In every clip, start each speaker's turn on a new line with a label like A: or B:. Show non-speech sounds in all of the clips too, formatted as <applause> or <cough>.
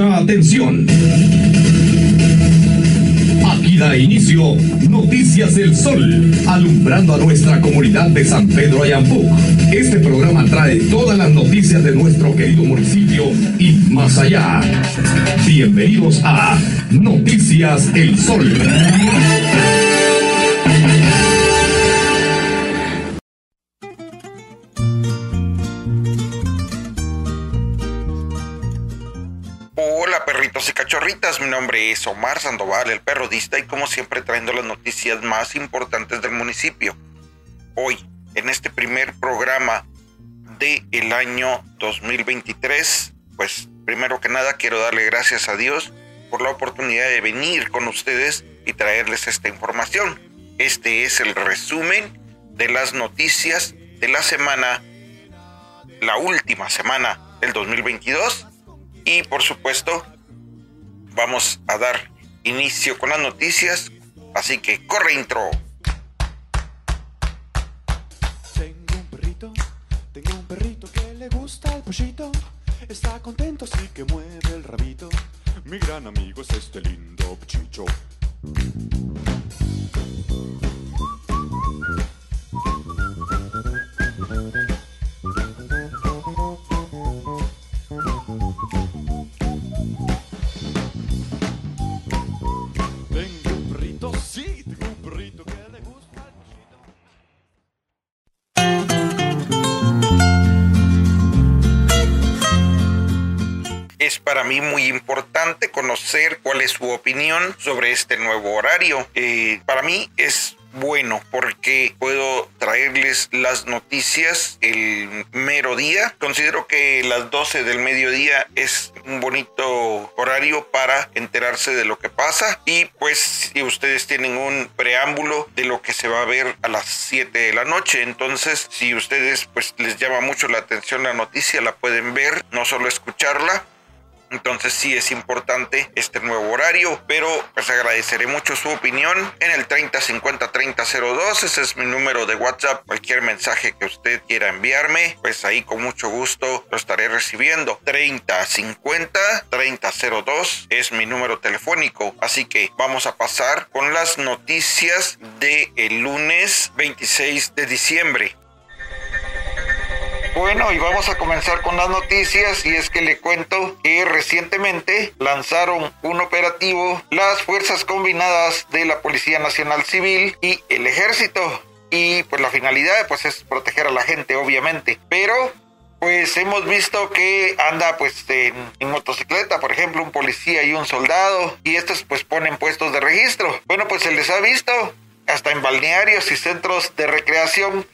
A: Atención. Aquí da inicio Noticias del Sol, alumbrando a nuestra comunidad de San Pedro Ayampuc. Este programa trae todas las noticias de nuestro querido municipio y más allá. Bienvenidos a Noticias El Sol.
B: Cachorritas, mi nombre es Omar Sandoval, el perrodista y como siempre trayendo las noticias más importantes del municipio. Hoy, en este primer programa del el año 2023, pues primero que nada quiero darle gracias a Dios por la oportunidad de venir con ustedes y traerles esta información. Este es el resumen de las noticias de la semana, la última semana del 2022 y por supuesto, vamos a dar inicio con las noticias. Así que corre intro.
C: Tengo un perrito, tengo un perrito que le gusta el pollito. Está contento así que mueve el rabito. Mi gran amigo es este lindo chicho.
B: Es para mí muy importante conocer cuál es su opinión sobre este nuevo horario. Eh, para mí es bueno porque puedo traerles las noticias el mero día. Considero que las 12 del mediodía es un bonito horario para enterarse de lo que pasa y pues si ustedes tienen un preámbulo de lo que se va a ver a las 7 de la noche, entonces si ustedes pues les llama mucho la atención la noticia la pueden ver, no solo escucharla. Entonces sí es importante este nuevo horario, pero pues agradeceré mucho su opinión en el 3050 3002, ese es mi número de WhatsApp, cualquier mensaje que usted quiera enviarme, pues ahí con mucho gusto lo estaré recibiendo. 3050 3002 es mi número telefónico, así que vamos a pasar con las noticias de el lunes 26 de diciembre. Bueno, y vamos a comenzar con las noticias y es que le cuento que recientemente lanzaron un operativo las fuerzas combinadas de la Policía Nacional Civil y el Ejército. Y pues la finalidad pues es proteger a la gente obviamente, pero pues hemos visto que anda pues en, en, motocicleta, por ejemplo, un policía y un soldado, y estos pues ponen puestos de registro. Bueno, pues se les ha visto hasta en balnearios y centros de recreación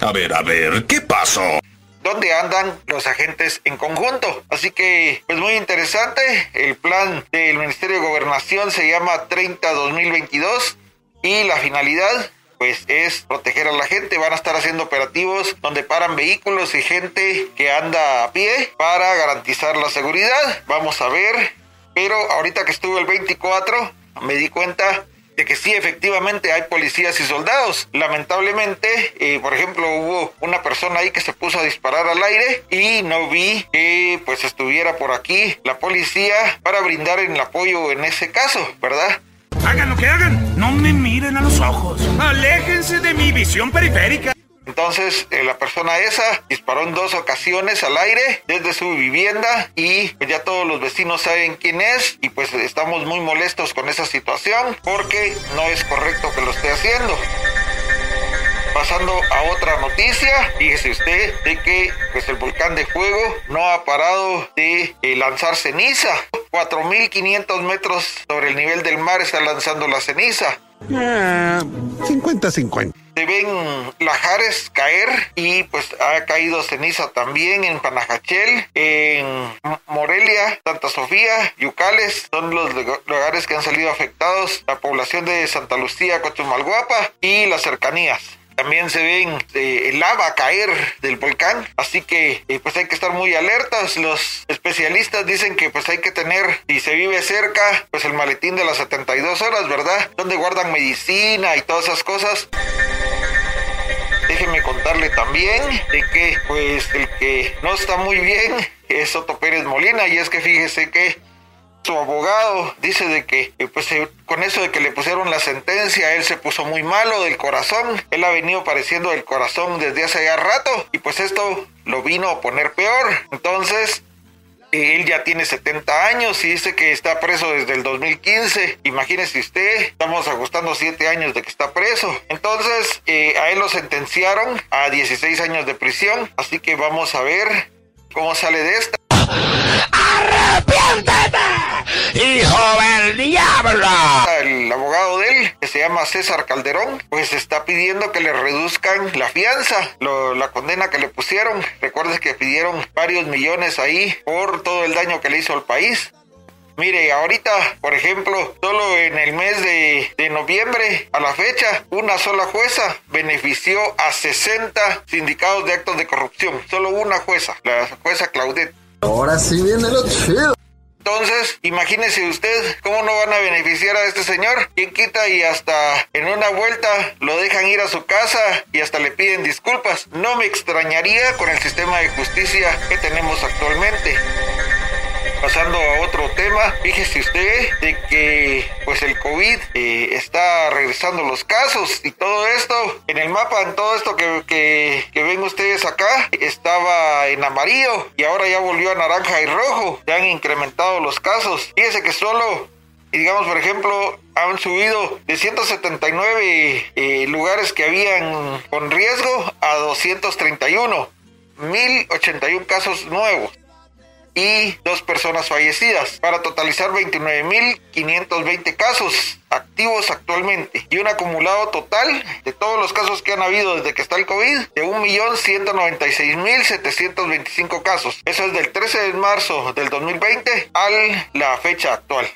D: A ver, a ver, ¿qué pasó?
B: donde andan los agentes en conjunto. Así que, pues muy interesante. El plan del Ministerio de Gobernación se llama 30-2022 y la finalidad pues es proteger a la gente. Van a estar haciendo operativos donde paran vehículos y gente que anda a pie para garantizar la seguridad. Vamos a ver. Pero ahorita que estuve el 24 me di cuenta que sí, efectivamente hay policías y soldados. Lamentablemente, eh, por ejemplo, hubo una persona ahí que se puso a disparar al aire y no vi que pues estuviera por aquí la policía para brindar el apoyo en ese caso, ¿verdad?
E: Hagan lo que hagan, no me miren a los ojos. Aléjense de mi visión periférica.
B: Entonces eh, la persona esa disparó en dos ocasiones al aire desde su vivienda y pues, ya todos los vecinos saben quién es y pues estamos muy molestos con esa situación porque no es correcto que lo esté haciendo. Pasando a otra noticia, fíjese usted de que pues el volcán de fuego no ha parado de eh, lanzar ceniza. 4.500 metros sobre el nivel del mar está lanzando la ceniza.
D: 50-50.
B: Se ven lajares caer y pues ha caído ceniza también en Panajachel, en Morelia, Santa Sofía, Yucales, son los lugares que han salido afectados, la población de Santa Lucía, Cochumalguapa y las cercanías también se ven eh, lava caer del volcán, así que eh, pues hay que estar muy alertas. Los especialistas dicen que pues hay que tener, si se vive cerca, pues el maletín de las 72 horas, ¿verdad? Donde guardan medicina y todas esas cosas. Déjeme contarle también de que pues el que no está muy bien es Soto Pérez Molina y es que fíjese que su abogado dice de que eh, pues eh, con eso de que le pusieron la sentencia él se puso muy malo del corazón él ha venido padeciendo del corazón desde hace ya rato y pues esto lo vino a poner peor. Entonces él ya tiene 70 años y dice que está preso desde el 2015. Imagínese usted, estamos ajustando 7 años de que está preso. Entonces, eh, a él lo sentenciaron a 16 años de prisión. Así que vamos a ver cómo sale de esta.
F: ¡Arrepiéntete, hijo del diablo!
B: El abogado de se llama César Calderón, pues está pidiendo que le reduzcan la fianza, la condena que le pusieron. Recuerdes que pidieron varios millones ahí por todo el daño que le hizo al país. Mire, ahorita, por ejemplo, solo en el mes de, de noviembre a la fecha, una sola jueza benefició a 60 sindicados de actos de corrupción. Solo una jueza, la jueza Claudette.
G: Ahora sí viene lo chido.
B: Entonces, imagínese usted cómo no van a beneficiar a este señor. ¿Quién quita y hasta en una vuelta lo dejan ir a su casa y hasta le piden disculpas? No me extrañaría con el sistema de justicia que tenemos actualmente. Pasando a otro tema, fíjese usted de que pues el COVID eh, está regresando los casos y todo esto en el mapa, en todo esto que, que, ven ustedes acá, estaba en amarillo y ahora ya volvió a naranja y rojo. Se han incrementado los casos. Fíjese que solo digamos, por ejemplo, han subido de 179 eh, lugares que habían con riesgo a 231. 1081 casos nuevos y dos personas fallecidas, para totalizar 29.520 casos activos actualmente y un acumulado total de todos los casos que han habido desde que está el COVID de 1.196.725 casos. Eso es del 13 de marzo del 2020 a la fecha actual.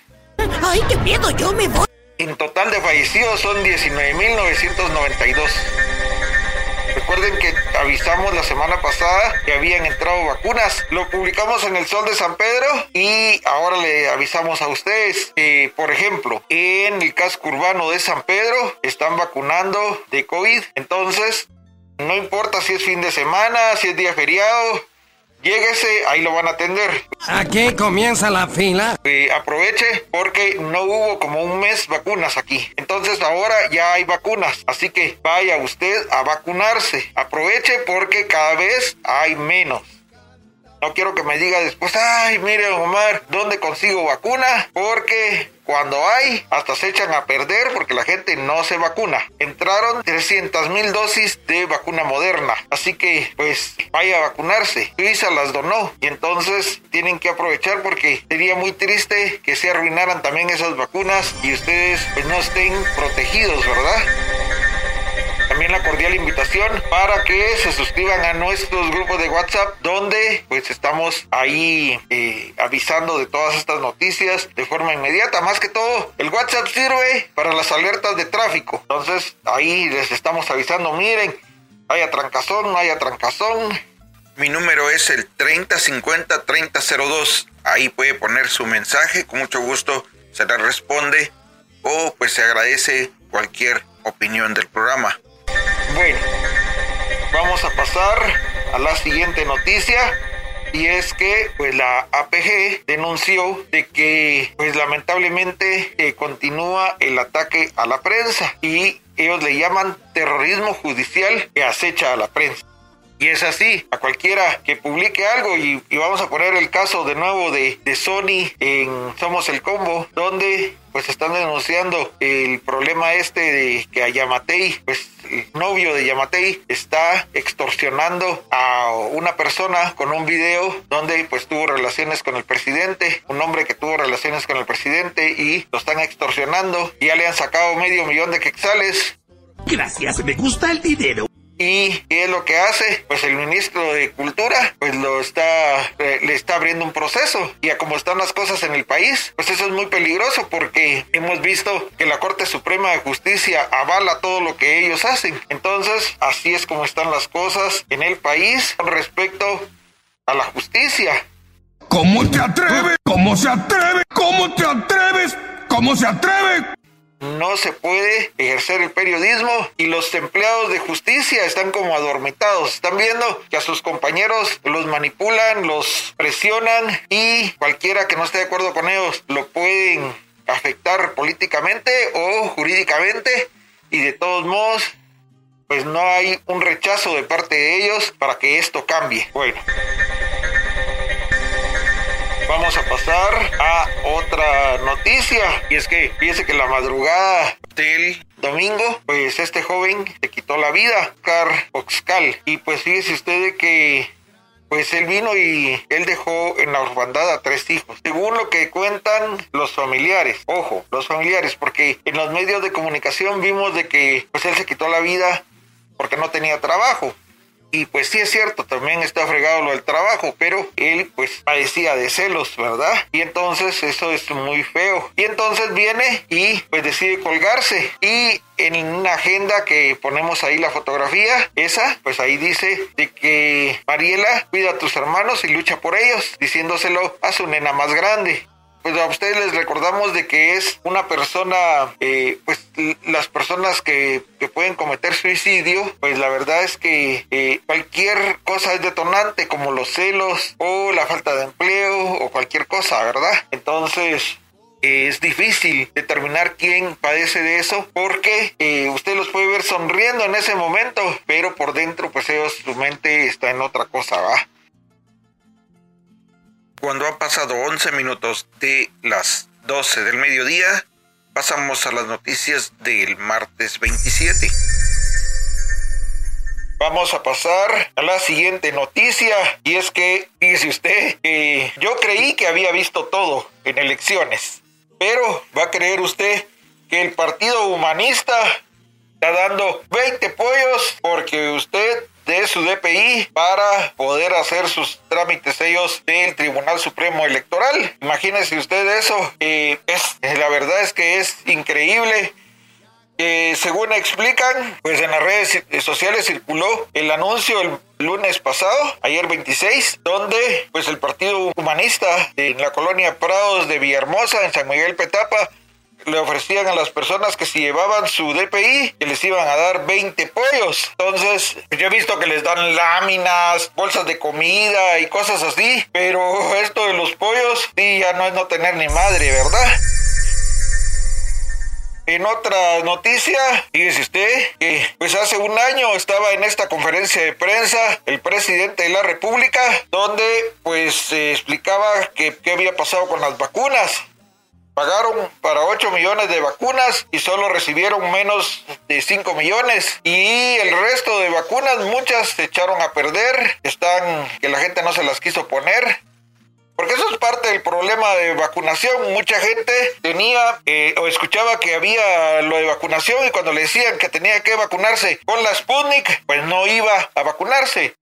H: ¡Ay, qué miedo! ¡Yo me voy!
B: En total de fallecidos son 19.992. Recuerden que avisamos la semana pasada que habían entrado vacunas. Lo publicamos en el Sol de San Pedro y ahora le avisamos a ustedes. que, por ejemplo, en el casco urbano de San Pedro están vacunando de COVID. Entonces, no importa si es fin de semana, si es día feriado. Lléguese, ahí lo van a atender.
F: Aquí comienza la fila.
B: Eh, aproveche porque no hubo como un mes vacunas aquí. Entonces ahora ya hay vacunas. Así que vaya usted a vacunarse. Aproveche porque cada vez hay menos. No quiero que me diga después, ay, mire Omar, ¿dónde consigo vacuna? Porque cuando hay, hasta se echan a perder porque la gente no se vacuna. Entraron 300 mil dosis de vacuna moderna. Así que, pues, vaya a vacunarse. Suiza las donó y entonces tienen que aprovechar porque sería muy triste que se arruinaran también esas vacunas y ustedes pues no estén protegidos, ¿verdad? También la cordial invitación para que se suscriban a nuestros grupos de WhatsApp donde pues estamos ahí eh, avisando de todas estas noticias de forma inmediata. Más que todo, el WhatsApp sirve para las alertas de tráfico. Entonces ahí les estamos avisando, miren, haya trancazón, no haya trancazón. Mi número es el 3050-3002. Ahí puede poner su mensaje, con mucho gusto se le responde o pues se agradece cualquier opinión del programa. Bueno, vamos a pasar a la siguiente noticia y es que pues la APG denunció de que pues lamentablemente eh, continúa el ataque a la prensa y ellos le llaman terrorismo judicial que acecha a la prensa. Y es así, a cualquiera que publique algo, y, vamos a poner el caso de nuevo de, Sony en Somos el Combo, donde pues están denunciando el problema este de que a Yamatei, pues el novio de Yamatei está extorsionando a una persona con un video donde pues tuvo relaciones con el presidente, un hombre que tuvo relaciones con el presidente y lo están extorsionando, y ya le han sacado medio millón de quetzales
E: Gracias, me gusta el dinero.
B: ¿Y qué es lo que hace? Pues el ministro de Cultura, pues lo está, eh, le está abriendo un proceso. Y a como están las cosas en el país, pues eso es muy peligroso porque hemos visto que la Corte Suprema de Justicia avala todo lo que ellos hacen. Entonces, así es como están las cosas en el país con respecto a la justicia.
D: ¿Cómo te atreves? ¿Cómo se atreve? ¿Cómo te atreves? ¿Cómo se atreve?
B: No se puede ejercer el periodismo y los empleados de justicia están como adormitados. Están viendo que a sus compañeros los manipulan, los presionan y cualquiera que no esté de acuerdo con ellos lo pueden afectar políticamente o jurídicamente y de todos modos pues no hay un rechazo de parte de ellos para que esto cambie. Bueno. Vamos a pasar a otra noticia. Y es que fíjese que la madrugada del domingo, pues este joven se quitó la vida, Car Oxcal. Y pues fíjese usted que pues él vino y él dejó en la orfandad a tres hijos. Según lo que cuentan los familiares, ojo, los familiares, porque en los medios de comunicación vimos de que pues él se quitó la vida porque no tenía trabajo. Y pues sí es cierto, también está fregado lo del trabajo, pero él pues padecía de celos, ¿verdad? Y entonces eso es muy feo. Y entonces viene y pues decide colgarse. Y en una agenda que ponemos ahí la fotografía, esa, pues ahí dice de que Mariela cuida a tus hermanos y lucha por ellos, diciéndoselo a su nena más grande pues a ustedes les recordamos de que es una persona, eh, pues las personas que, pueden cometer suicidio, pues la verdad es que eh, cualquier cosa es detonante, como los celos o la falta de empleo o cualquier cosa, ¿verdad? Entonces, es difícil determinar quién padece de eso porque eh, usted los puede ver sonriendo en ese momento, pero por dentro pues ellos, su mente está en otra cosa, ¿va? Cuando han pasado 11 minutos de las 12 del mediodía, pasamos a las noticias del martes 27. Vamos a pasar a la siguiente noticia y es que, dice usted, yo creí que había visto todo en elecciones, pero va a creer usted que el Partido Humanista está dando 20 pollos porque usted de su DPI para poder hacer sus trámites ellos del Tribunal Supremo Electoral. Imagínese usted eso. es, la verdad es que es increíble. según explican, pues en las redes sociales circuló el anuncio el lunes pasado, ayer 26, donde pues el Partido Humanista en la colonia Prados de Villahermosa, en San Miguel Petapa, le ofrecían a las personas que si llevaban su DPI, que les iban a dar 20 pollos. Entonces, yo he visto que les dan láminas, bolsas de comida y cosas así, pero esto de los pollos, sí, ya no es no tener ni madre, ¿verdad? En otra noticia, fíjese usted que pues hace un año estaba en esta conferencia de prensa el presidente de la República donde pues se explicaba que qué había pasado con las vacunas. Pagaron para 8 millones de vacunas y solo recibieron menos de 5 millones. Y el resto de vacunas, muchas se echaron a perder. Están que la gente no se las quiso poner. Porque eso es parte del problema de vacunación. Mucha gente tenía eh, o escuchaba que había lo de vacunación y cuando le decían que tenía que vacunarse con la Sputnik, pues no iba a vacunarse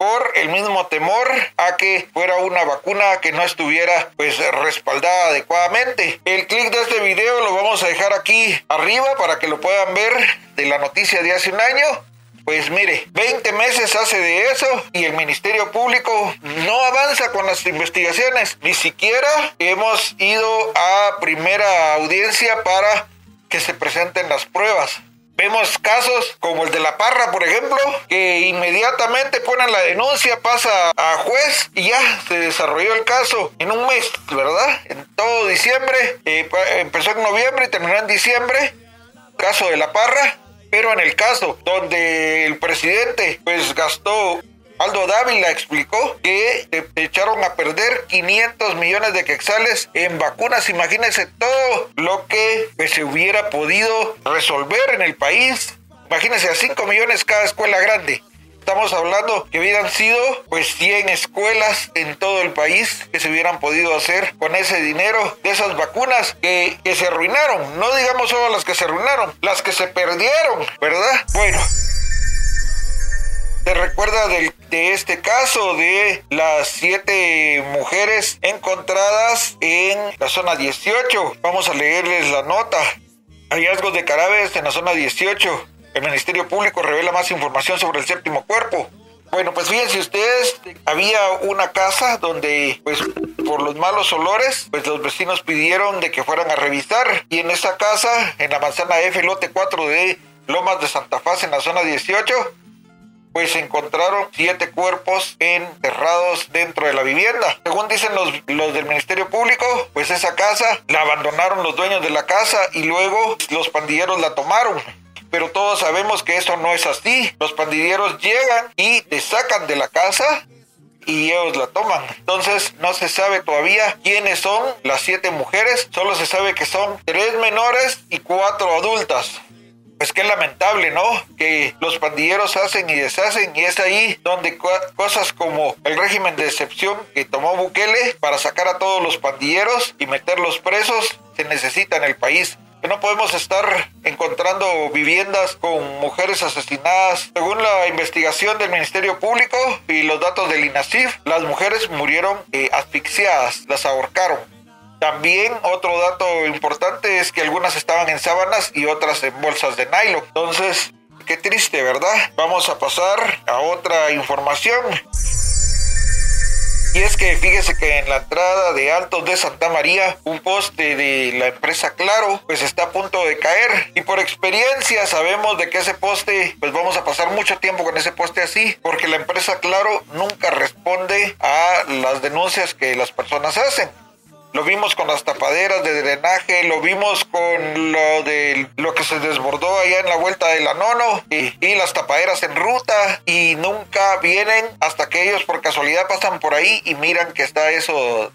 B: por el mismo temor a que fuera una vacuna que no estuviera pues respaldada adecuadamente. El clic de este video lo vamos a dejar aquí arriba para que lo puedan ver de la noticia de hace un año. Pues mire, 20 meses hace de eso y el Ministerio Público no avanza con las investigaciones. Ni siquiera hemos ido a primera audiencia para que se presenten las pruebas. Vemos casos como el de La Parra, por ejemplo, que inmediatamente ponen la denuncia, pasa a juez y ya se desarrolló el caso en un mes, ¿verdad? En todo diciembre, eh, empezó en noviembre y terminó en diciembre, caso de La Parra. Pero en el caso donde el presidente pues gastó Aldo Dávila explicó que echaron a perder 500 millones de quexales en vacunas. Imagínense todo lo que pues, se hubiera podido resolver en el país. Imagínense a 5 millones cada escuela grande. Estamos hablando que hubieran sido pues 100 escuelas en todo el país que se hubieran podido hacer con ese dinero de esas vacunas que, que se arruinaron. No digamos solo las que se arruinaron, las que se perdieron, ¿verdad? Bueno, ¿Te recuerda de este caso de las siete mujeres encontradas en la zona 18? Vamos a leerles la nota. Hallazgos de cadáveres en la zona 18. El Ministerio Público revela más información sobre el séptimo cuerpo.
I: Bueno, pues fíjense ustedes, había una casa donde, pues, por los malos olores, pues los vecinos pidieron de que fueran a revisar. Y en esa casa, en la manzana F, lote 4 de Lomas de Santa Faz, en la zona 18, pues se encontraron siete cuerpos enterrados dentro de la vivienda. Según dicen los, los del Ministerio Público, pues esa casa la abandonaron los dueños de la casa y luego los pandilleros la tomaron pero todos sabemos que eso no es así. Los pandilleros llegan y te sacan de la casa y ellos la toman. Entonces no se sabe todavía quiénes son las siete mujeres, solo se sabe que son tres menores y cuatro adultas. Pues qué lamentable, ¿no? Que los pandilleros hacen y deshacen y es ahí donde cosas como el régimen de excepción que tomó Bukele para sacar a todos los pandilleros y meterlos presos se necesita en el país que no podemos estar encontrando viviendas con mujeres asesinadas. Según la investigación del Ministerio Público y los datos del INASIF, las mujeres murieron eh, asfixiadas, las ahorcaron. También otro dato importante es que algunas estaban en sábanas y otras en bolsas de nylon. Entonces, qué triste, ¿verdad? Vamos a pasar a otra información. Y es que fíjese que en la entrada de Altos de Santa María, un poste de la empresa Claro, pues está a punto de caer. Y por experiencia sabemos de que ese poste, pues vamos a pasar mucho tiempo con ese poste así, porque la empresa Claro nunca responde a las denuncias que las personas hacen. Lo vimos con las tapaderas de drenaje, lo vimos con lo de lo que se desbordó allá en la vuelta de la Nono y, las tapaderas en ruta y nunca vienen hasta que ellos por casualidad pasan por ahí y miran que está eso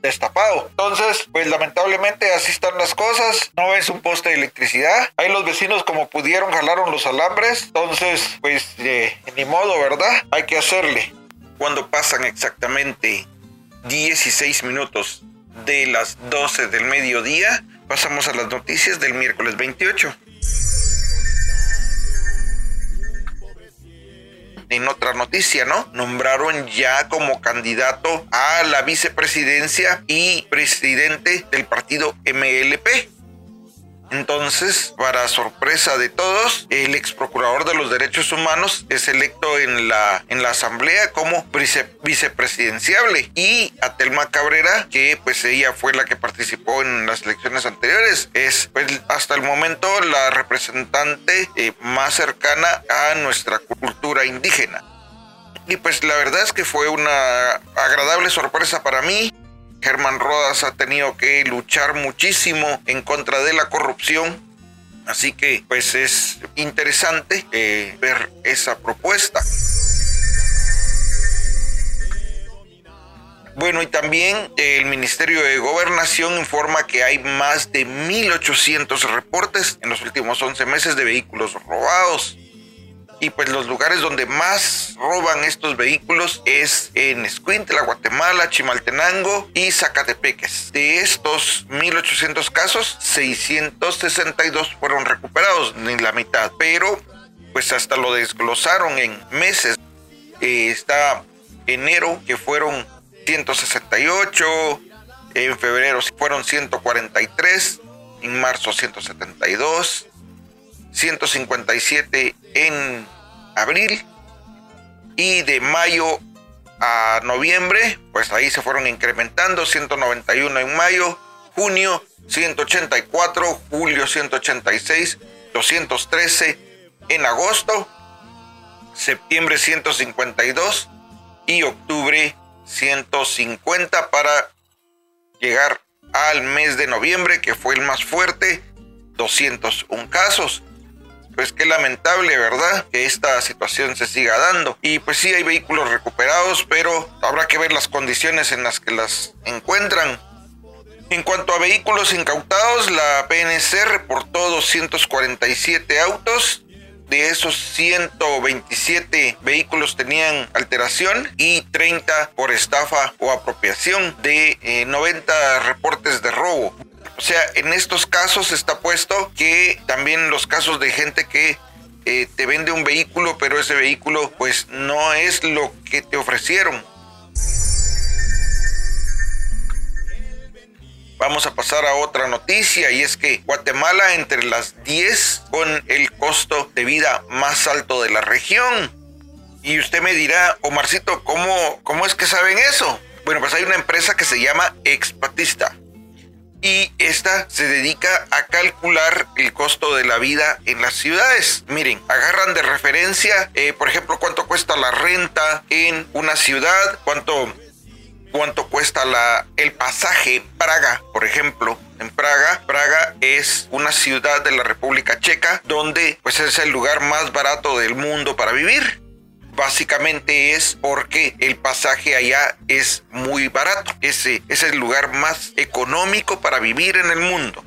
I: destapado. Entonces, pues lamentablemente así están las cosas. No es un poste de electricidad. Ahí los vecinos como pudieron jalaron los alambres. Entonces, pues eh, ni modo, ¿verdad? Hay que hacerle.
B: Cuando pasan exactamente 16 minutos de las 12 del mediodía, pasamos a las noticias del miércoles 28. En otra noticia, ¿no? Nombraron ya como candidato a la vicepresidencia y presidente del partido MLP. Entonces, para sorpresa de todos, el ex procurador de los derechos humanos es electo en la, en la asamblea como vicepresidenciable y Atelma Cabrera, que pues ella fue la que participó en las elecciones anteriores, es pues, hasta el momento la representante eh, más cercana a nuestra cultura indígena. Y pues la verdad es que fue una agradable sorpresa para mí. Germán Rodas ha tenido que luchar muchísimo en contra de la corrupción. Así que pues es interesante eh, ver esa propuesta. Bueno, y también el Ministerio de Gobernación informa que hay más de 1.800 reportes en los últimos 11 meses de vehículos robados. Y pues los lugares donde más roban estos vehículos es en Escuintla, Guatemala, Chimaltenango y Zacatepeques. De estos 1.800 casos, 662 fueron recuperados, ni la mitad. Pero pues hasta lo desglosaron en meses. Eh, está enero que fueron 168, en febrero fueron 143, en marzo 172, 157 en abril y de mayo a noviembre, pues ahí se fueron incrementando, 191 en mayo, junio 184, julio 186, 213 en agosto, septiembre 152 y octubre 150 para llegar al mes de noviembre que fue el más fuerte, 201 casos pues qué lamentable, ¿verdad? Que esta situación se siga dando. Y pues sí hay vehículos recuperados, pero habrá que ver las condiciones en las que las encuentran. En cuanto a vehículos incautados, la PNC reportó 247 autos. De esos 127 vehículos tenían alteración y 30 por estafa o apropiación de 90 eh, reportes de robo. O sea, en estos casos está puesto que también los casos de gente que eh, te vende un vehículo, pero ese vehículo pues no es lo que te ofrecieron. Vamos a pasar a otra noticia y es que Guatemala entre las 10 con el costo de vida más alto de la región. Y usted me dirá, Omarcito, ¿cómo, cómo es que saben eso? Bueno, pues hay una empresa que se llama Expatista y esta se dedica a calcular el costo de la vida en las ciudades. Miren, agarran de referencia, eh, por ejemplo, cuánto cuesta la renta en una ciudad, cuánto, cuánto cuesta la, el pasaje Praga, por ejemplo. En Praga, Praga es una ciudad de la República Checa donde pues es el lugar más barato del mundo para vivir básicamente es porque el pasaje allá es muy barato. Ese es el lugar más económico para vivir en el mundo.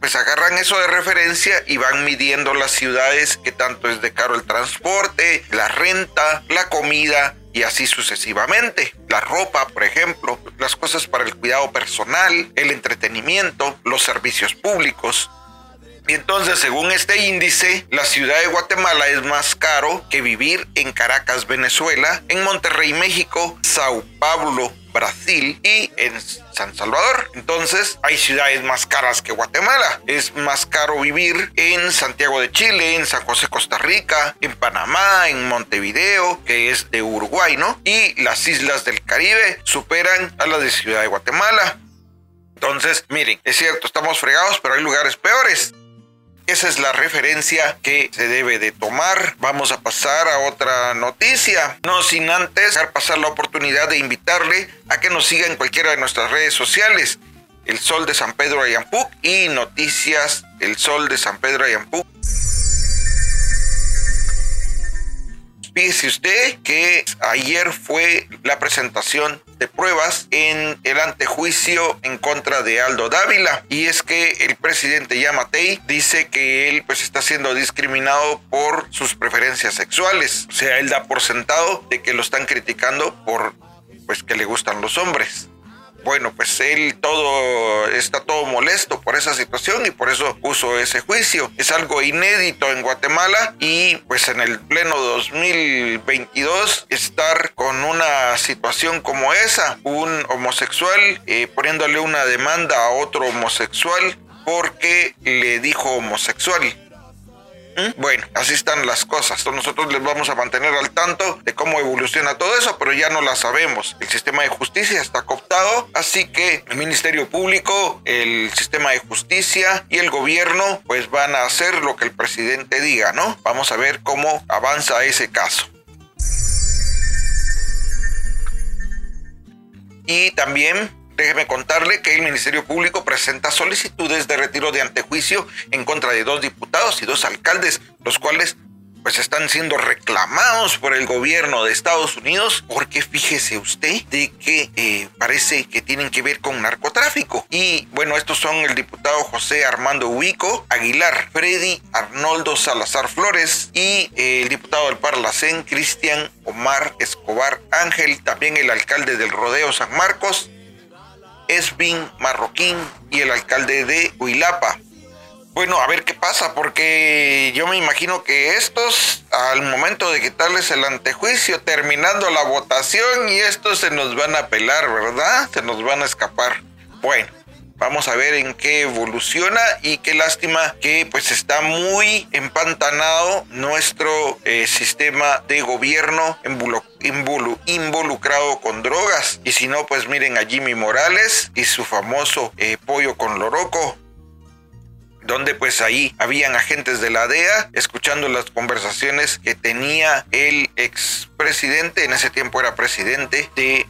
B: Pues agarran eso de referencia y van midiendo las ciudades que tanto es de caro el transporte, la renta, la comida y así sucesivamente. La ropa, por ejemplo, las cosas para el cuidado personal, el entretenimiento, los servicios públicos. Y entonces, según este índice, la ciudad de Guatemala es más caro que vivir en Caracas, Venezuela, en Monterrey, México, Sao Paulo, Brasil y en San Salvador. Entonces, hay ciudades más caras que Guatemala. Es más caro vivir en Santiago de Chile, en San José, Costa Rica, en Panamá, en Montevideo, que es de Uruguay, ¿no? Y las islas del Caribe superan a las de Ciudad de Guatemala. Entonces, miren, es cierto, estamos fregados, pero hay lugares peores. Esa es la referencia que se debe de tomar. Vamos a pasar a otra noticia. No sin antes dejar pasar la oportunidad de invitarle a que nos siga en cualquiera de nuestras redes sociales. El Sol de San Pedro Ayampuc y Noticias El Sol de San Pedro Ayampuc. Fíjese usted que ayer fue la presentación de pruebas en el antejuicio en contra de Aldo Dávila y es que el presidente Yamatei dice que él pues está siendo discriminado por sus preferencias sexuales. O sea, él da por sentado de que lo están criticando por pues que le gustan los hombres. Bueno, pues él todo está todo molesto por esa situación y por eso puso ese juicio. Es algo inédito en Guatemala y pues en el pleno 2022 estar con una situación como esa, un homosexual eh, poniéndole una demanda a otro homosexual porque le dijo homosexual. ¿Mm? Bueno, así están las cosas. Nosotros les vamos a mantener al tanto de cómo evoluciona todo eso, pero ya no la sabemos. El sistema de justicia está cooptado, así que el Ministerio Público, el sistema de justicia y el gobierno pues van a hacer lo que el presidente diga, ¿no? Vamos a ver cómo avanza ese caso. Y también Déjeme contarle que el Ministerio Público presenta solicitudes de retiro de antejuicio en contra de dos diputados y dos alcaldes, los cuales pues están siendo reclamados por el gobierno de Estados Unidos porque fíjese usted de que eh, parece que tienen que ver con narcotráfico. Y bueno, estos son el diputado José Armando Huico Aguilar, Freddy Arnoldo Salazar Flores y eh, el diputado del Parlacén Cristian Omar Escobar Ángel, también el alcalde del Rodeo San Marcos, Esvin Marroquín y el alcalde de Huilapa. Bueno, a ver qué pasa, porque yo me imagino que estos, al momento de quitarles el antejuicio, terminando la votación, y estos se nos van a pelar, ¿verdad? Se nos van a escapar. Bueno, Vamos a ver en qué evoluciona y qué lástima que pues está muy empantanado nuestro eh, sistema de gobierno involucrado con drogas. Y si no, pues miren a Jimmy Morales y su famoso eh, pollo con loroco pues ahí habían agentes de la DEA escuchando las conversaciones que tenía el expresidente, en ese tiempo era presidente, de,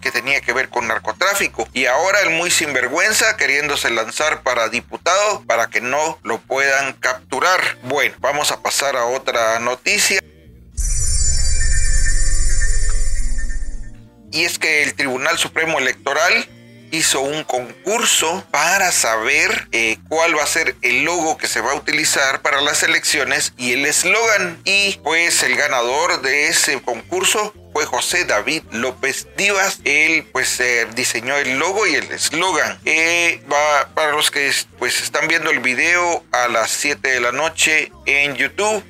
B: que tenía que ver con narcotráfico. Y ahora el muy sinvergüenza queriéndose lanzar para diputado para que no lo puedan capturar. Bueno, vamos a pasar a otra noticia. Y es que el Tribunal Supremo Electoral hizo un concurso para saber eh, cuál va a ser el logo que se va a utilizar para las elecciones y el eslogan. Y pues el ganador de ese concurso fue José David López Divas. Él pues eh, diseñó el logo y el eslogan. Eh, para los que pues están viendo el video a las 7 de la noche en YouTube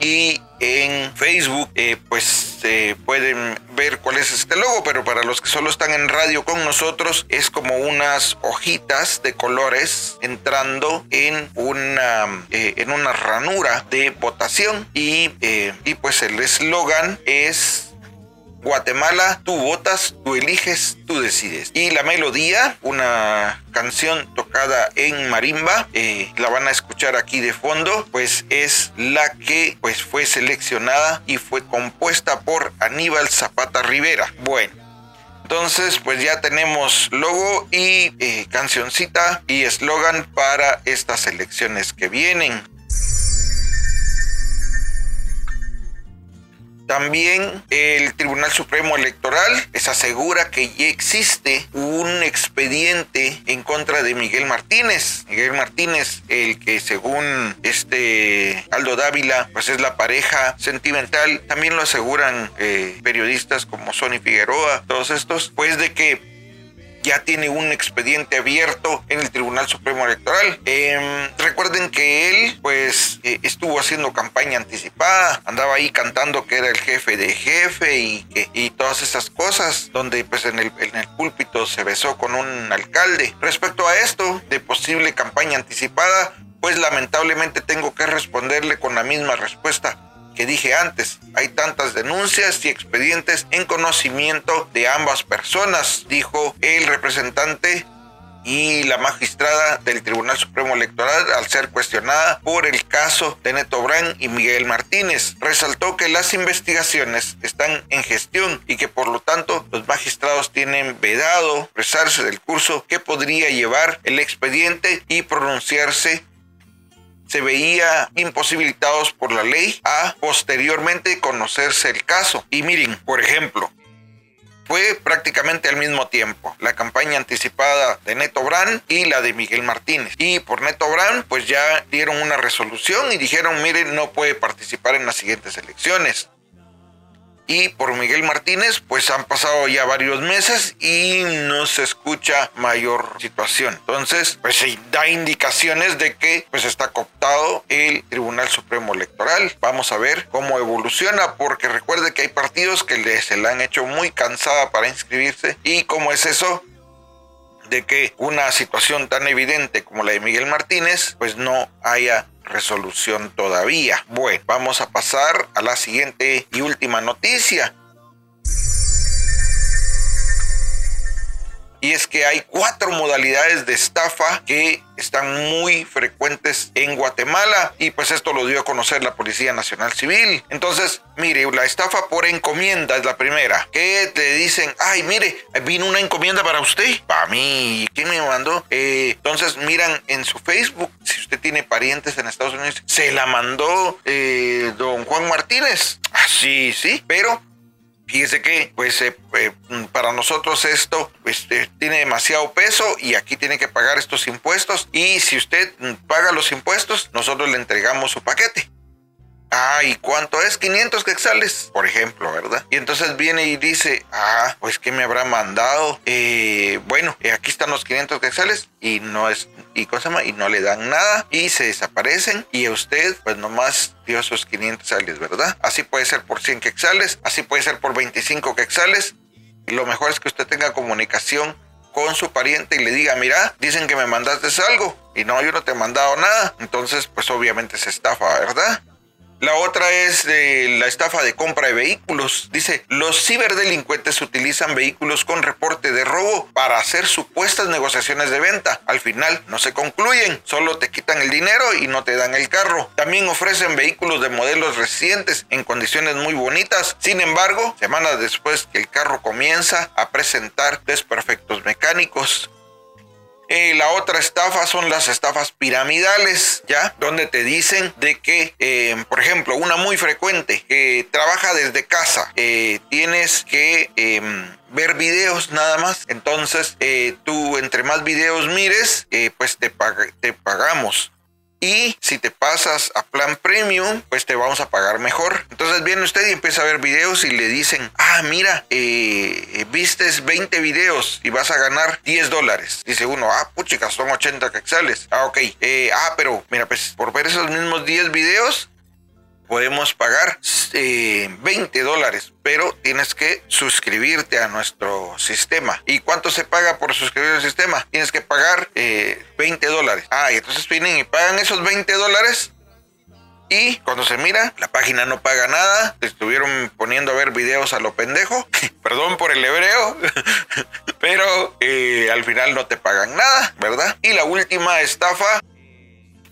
B: y en Facebook eh, pues eh, pueden ver cuál es este logo, pero para los que solo están en radio con nosotros es como unas hojitas de colores entrando en una, eh, en una ranura de votación. Y, y pues el eslogan es Guatemala, tú votas, tú eliges, tú decides. Y la melodía, una canción tocada en marimba, eh, la van a escuchar aquí de fondo, pues es la que pues fue seleccionada y fue compuesta por Aníbal Zapata Rivera. Bueno. Entonces, pues ya tenemos logo y eh, cancioncita y eslogan para estas elecciones que vienen. También el Tribunal Supremo Electoral les asegura que ya existe un expediente en contra de Miguel Martínez. Miguel Martínez, el que según este Aldo Dávila, pues es la pareja sentimental, también lo aseguran eh, periodistas como Sonny Figueroa, todos estos, pues de que ya tiene un expediente abierto en el Tribunal Supremo Electoral. Em, recuerden que él, pues, eh, estuvo haciendo campaña anticipada, andaba ahí cantando que era el jefe de jefe y, y todas esas cosas, donde, pues, en el, en el púlpito se besó con un alcalde. Respecto a esto de posible campaña anticipada, pues lamentablemente tengo que responderle con la misma respuesta que dije antes, hay tantas denuncias y expedientes en conocimiento de ambas personas, dijo el representante y la magistrada del Tribunal Supremo Electoral al ser cuestionada por el caso de Neto Brand y Miguel Martínez. Resaltó que las investigaciones están en gestión y que por lo tanto los magistrados tienen vedado expresarse del curso que podría llevar el expediente y pronunciarse se veía imposibilitados por la ley a posteriormente conocerse el caso. Y miren, por ejemplo, fue prácticamente al mismo tiempo la campaña anticipada de Neto Brand y la de Miguel Martínez. Y por Neto Brand, pues ya dieron una resolución y dijeron, miren, no puede participar en las siguientes elecciones. Y por Miguel Martínez, pues han pasado ya varios meses y no se escucha mayor situación. Entonces, pues se da indicaciones de que pues está cooptado el Tribunal Supremo Electoral. Vamos a ver cómo evoluciona, porque recuerde que hay partidos que se la han hecho muy cansada para inscribirse. ¿Y cómo es eso? De que una situación tan evidente como la de Miguel Martínez, pues no haya resolución todavía. Bueno, vamos a pasar a la siguiente y última noticia. Y es que hay cuatro modalidades de estafa que están muy frecuentes en Guatemala y pues esto lo dio a conocer la Policía Nacional Civil. Entonces, mire, la estafa por encomienda es la primera, que te dicen, ay, mire, vino una encomienda para usted, para mí, ¿quién me mandó? Eh, entonces miran en su Facebook, si usted tiene parientes en Estados Unidos, se la mandó eh, don Juan Martínez. Así, sí, pero Fíjese que, pues, eh, eh, para nosotros esto eh, tiene demasiado peso y aquí tiene que pagar estos impuestos. Y si usted paga los impuestos, nosotros le entregamos su paquete. Ah, ¿y cuánto es? 500 quetzales, por ejemplo, ¿verdad? Y entonces viene y dice, ah, pues ¿qué me habrá mandado? Eh, bueno, aquí están los 500 quetzales y no es, y cosa y no le dan nada y se desaparecen y a usted pues nomás dio sus 500 quetzales, ¿verdad? Así puede ser por 100 quetzales, así puede ser por 25 quetzales. Y lo mejor es que usted tenga comunicación con su pariente y le diga, mira, dicen que me mandaste algo y no, yo no te he mandado nada. Entonces, pues obviamente se estafa, ¿verdad? La otra es de la estafa de compra de vehículos. Dice, los ciberdelincuentes utilizan vehículos con reporte de robo para hacer supuestas negociaciones de venta. Al final no se concluyen, solo te quitan el dinero y no te dan el carro. También ofrecen vehículos de modelos recientes en condiciones muy bonitas. Sin embargo, semanas después que el carro comienza a presentar desperfectos mecánicos. Eh, la otra estafa son las estafas piramidales, ¿ya? Donde te dicen de que, eh, por ejemplo, una muy frecuente, que trabaja desde casa, eh, tienes que em, ver videos nada más. Entonces, tú entre más videos mires, pues te, te pagamos. Y si te pasas a plan premium, pues te vamos a pagar mejor. Entonces viene usted y empieza a ver videos y le dicen, ah, mira, eh, vistes 20 videos y vas a ganar 10 dólares. Dice uno, ah, puchica, son 80 quetzales. Ah, ok. Eh, ah, pero mira, pues por ver esos mismos 10 videos, podemos pagar 20 eh, dólares, pero tienes que suscribirte a nuestro sistema. ¿Y cuánto se paga por suscribir al sistema? Tienes que pagar 20 eh, dólares. Ah, y entonces vienen y pagan esos 20 dólares y cuando se mira, la página no paga nada. estuvieron poniendo a ver videos a lo pendejo. <laughs> Perdón por el hebreo. <laughs> Pero eh, al final no te pagan nada, ¿verdad? Y la última estafa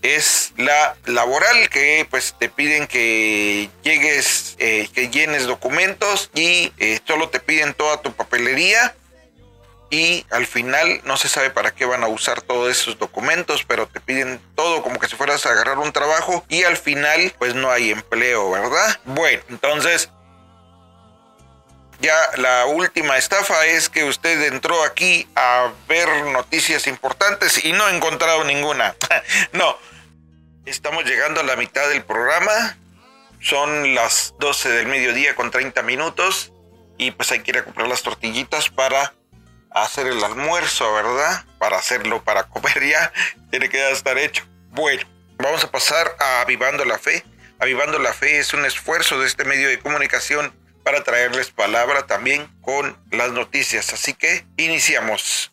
B: es la laboral que pues te piden que llegues, eh, que llenes documentos y eh, solo te piden toda tu papelería y al final no se sabe para qué van a usar todos esos documentos, pero te piden todo como que si fueras a agarrar un trabajo y al final pues no hay empleo, ¿verdad? Bueno, entonces ya la última estafa es que usted entró aquí a ver noticias importantes y no ha encontrado ninguna. <laughs> no, estamos llegando a la mitad del programa. Son las 12 del mediodía con 30 minutos y pues hay que ir a comprar las tortillitas para hacer el almuerzo, ¿verdad? Para hacerlo, para comer ya, <laughs> tiene que estar hecho. Bueno, vamos a pasar a Avivando la Fe. Avivando la Fe es un esfuerzo de este medio de comunicación para traerles palabra también con las noticias. Así que iniciamos.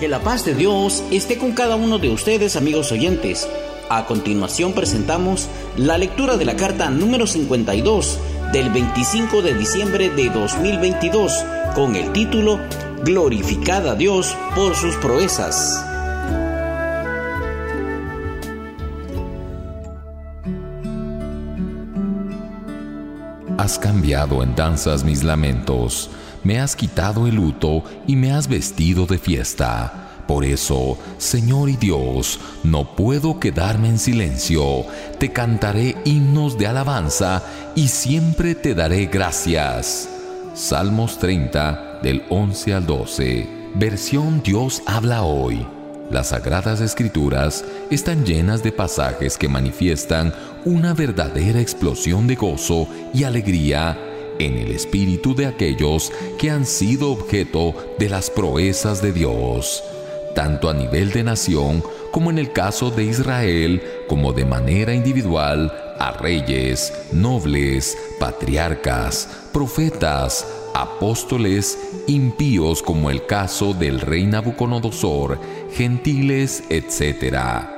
J: Que la paz de Dios esté con cada uno de ustedes, amigos oyentes. A continuación presentamos la lectura de la carta número 52 del 25 de diciembre de 2022 con el título Glorificada a Dios por sus proezas.
K: Has cambiado en danzas mis lamentos, me has quitado el luto y me has vestido de fiesta por eso, Señor y Dios, no puedo quedarme en silencio. Te cantaré himnos de alabanza y siempre te daré gracias. Salmos 30 del 11 al 12. Versión Dios habla hoy. Las sagradas escrituras están llenas de pasajes que manifiestan una verdadera explosión de gozo y alegría en el espíritu de aquellos que han sido objeto de las proezas de Dios tanto a nivel de nación como en el caso de Israel, como de manera individual, a reyes, nobles, patriarcas, profetas, apóstoles, impíos como el caso del rey Nabucodonosor, gentiles, etc.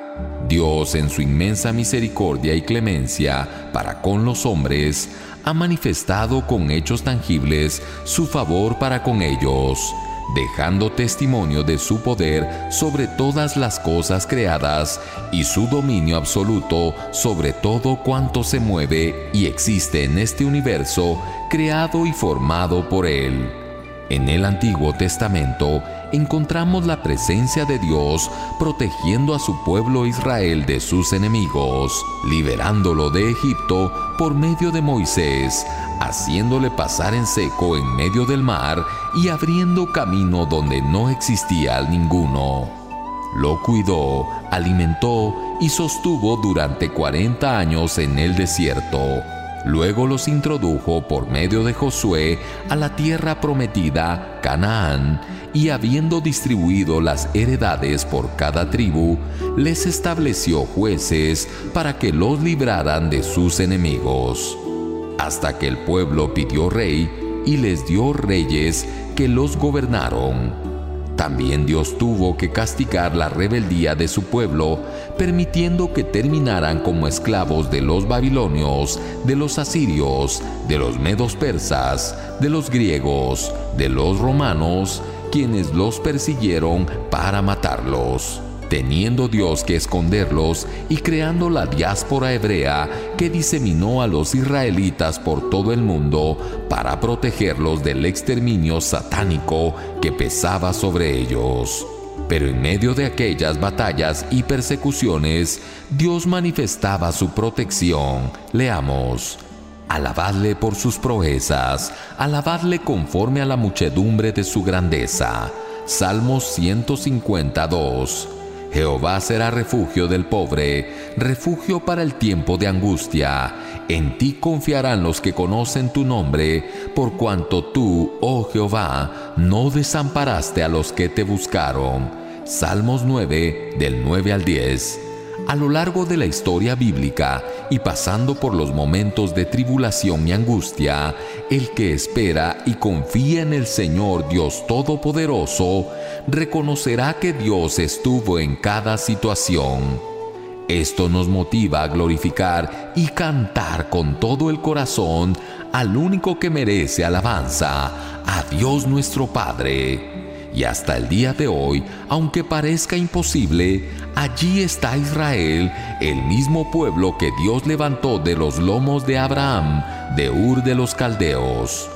K: Dios en su inmensa misericordia y clemencia para con los hombres, ha manifestado con hechos tangibles su favor para con ellos dejando testimonio de su poder sobre todas las cosas creadas y su dominio absoluto sobre todo cuanto se mueve y existe en este universo creado y formado por Él. En el Antiguo Testamento encontramos la presencia de Dios protegiendo a su pueblo Israel de sus enemigos, liberándolo de Egipto por medio de Moisés, haciéndole pasar en seco en medio del mar y abriendo camino donde no existía ninguno. Lo cuidó, alimentó y sostuvo durante 40 años en el desierto. Luego los introdujo por medio de Josué a la tierra prometida, Canaán, y habiendo distribuido las heredades por cada tribu, les estableció jueces para que los libraran de sus enemigos hasta que el pueblo pidió rey y les dio reyes que los gobernaron. También Dios tuvo que castigar la rebeldía de su pueblo, permitiendo que terminaran como esclavos de los babilonios, de los asirios, de los medos persas, de los griegos, de los romanos, quienes los persiguieron para matarlos teniendo Dios que esconderlos y creando la diáspora hebrea que diseminó a los israelitas por todo el mundo para protegerlos del exterminio satánico que pesaba sobre ellos. Pero en medio de aquellas batallas y persecuciones, Dios manifestaba su protección. Leamos. Alabadle por sus proezas, alabadle conforme a la muchedumbre de su grandeza. Salmos 152. Jehová será refugio del pobre, refugio para el tiempo de angustia. En ti confiarán los que conocen tu nombre, por cuanto tú, oh Jehová, no desamparaste a los que te buscaron. Salmos 9 del 9 al 10. A lo largo de la historia bíblica y pasando por los momentos de tribulación y angustia, el que espera y confía en el Señor Dios Todopoderoso, reconocerá que Dios estuvo en cada situación. Esto nos motiva a glorificar y cantar con todo el corazón al único que merece alabanza, a Dios nuestro Padre. Y hasta el día de hoy, aunque parezca imposible, allí está Israel, el mismo pueblo que Dios levantó de los lomos de Abraham, de Ur de los Caldeos.